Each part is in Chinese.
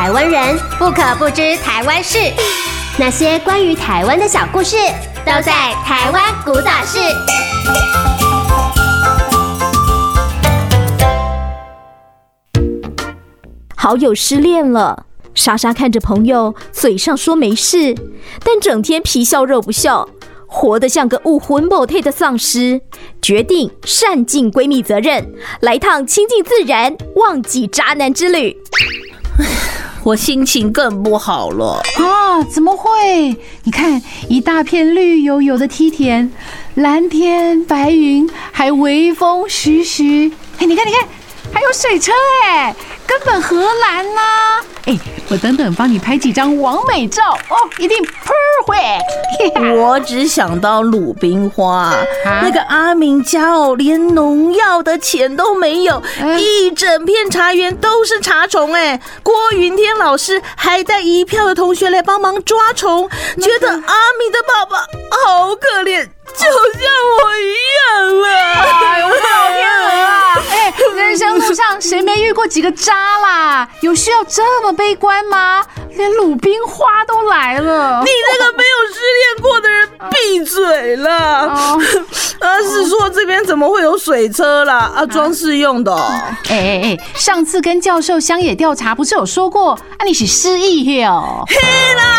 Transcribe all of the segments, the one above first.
台湾人不可不知台湾事，那些关于台湾的小故事，都在《台湾古早事》。好友失恋了，莎莎看着朋友，嘴上说没事，但整天皮笑肉不笑，活得像个无魂无体的丧尸。决定善尽闺蜜责任，来趟亲近自然、忘记渣男之旅。我心情更不好了啊！怎么会？你看，一大片绿油油的梯田，蓝天白云，还微风徐徐。哎，你看，你看，还有水车哎！根本荷兰呐！哎，我等等帮你拍几张完美照哦，一定 perfect。我只想到鲁冰花，那个阿明家哦，连农药的钱都没有，一整片茶园都是茶虫哎。郭云天老师还带一票的同学来帮忙抓虫，觉得阿明的爸爸好可怜。就像我一样了，哎呦，我的老天鹅啊！哎，人生路上谁没遇过几个渣啦？有需要这么悲观吗？连鲁冰花都来了！你那个没有失恋过的人，闭嘴了！啊，是说这边怎么会有水车啦？啊，装饰用的。哎哎哎，上次跟教授乡野调查不是有说过，啊，你是失忆哟？嘿啦，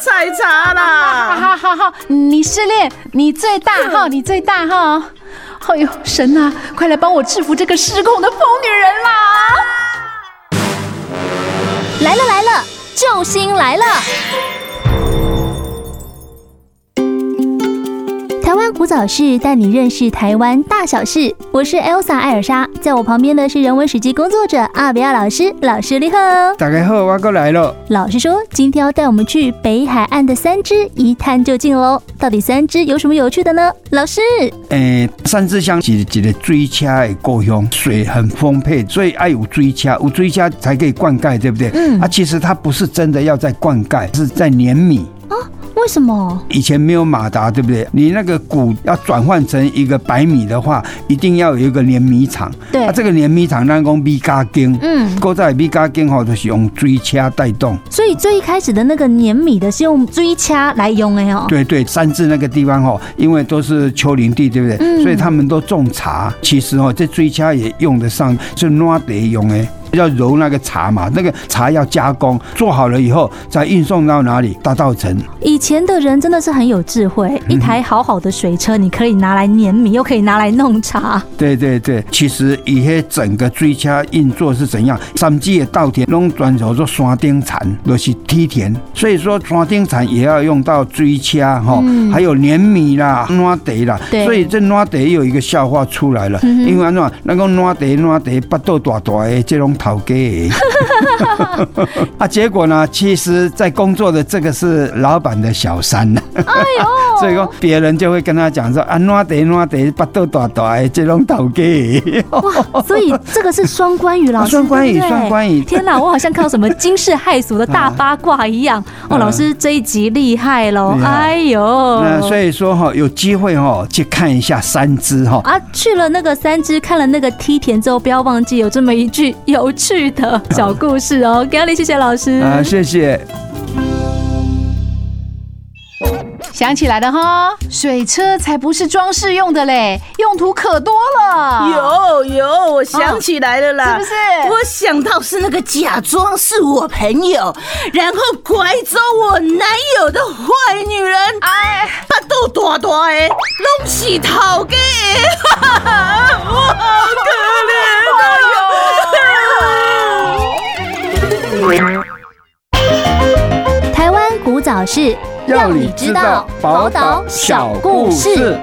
采茶啦！好好好，你失恋，你最大哈，你最大哈。哎呦，神呐，快来帮我制服这个失控的疯女人啦！来了来了，救星来了！台湾古早事带你认识台湾大小事，我是 Elsa 艾尔莎，在我旁边的是人文史记工作者阿比亚老师，老师你好。大家好，我过来了。老师说今天要带我们去北海岸的三芝一探究竟喽，到底三芝有什么有趣的呢？老师，诶，三芝乡是一个水车的故乡，水很丰沛，所以爱有水车，有水车才可以灌溉，对不对？嗯，啊，其实它不是真的要在灌溉，是在碾米。为什么？以前没有马达，对不对？你那个谷要转换成一个白米的话，一定要有一个碾米厂。对，啊，这个碾米厂那个米加耕，嗯，搁在米加耕吼，就是用锥车带动。所以最一开始的那个碾米的是用锥车来用的哦。对对，三芝那个地方吼，因为都是丘陵地，对不对？嗯，所以他们都种茶。其实哦，这锥车也用得上，是暖地用的。要揉那个茶嘛，那个茶要加工，做好了以后再运送到哪里？大稻城。以前的人真的是很有智慧，一台好好的水车，你可以拿来碾米，又可以拿来弄茶。对对对，其实以前整个追车运作是怎样？三季的稻田拢转手做山顶产，都是梯田，所以说山顶产也要用到追车哈，还有碾米啦、暖地啦。对。所以这暖地有一个笑话出来了，因为那那个暖地暖地巴肚大大的这种。讨给 啊！结果呢？其实，在工作的这个是老板的小三呢。哎呦！所以说，别人就会跟他讲说：“啊，哪得哪得，巴肚大大的这种讨给。”哇！所以这个是双关语，老师。双关语，双关语。天哪！我好像看到什么惊世骇俗的大八卦一样。哦，老师这一集厉害喽！哎呦！那所以说哈，有机会哈去看一下三芝哈。啊，去了那个三芝，看了那个梯田之后，不要忘记有这么一句有。去的小故事哦，给你谢谢老师啊，谢谢。想起来了哈，水车才不是装饰用的嘞，用途可多了。有有，我想起来了啦，哦、是不是？我想到是那个假装是我朋友，然后拐走我男友的坏女人。哎，巴肚大大的，拢是讨家 是，让你知道宝岛小故事。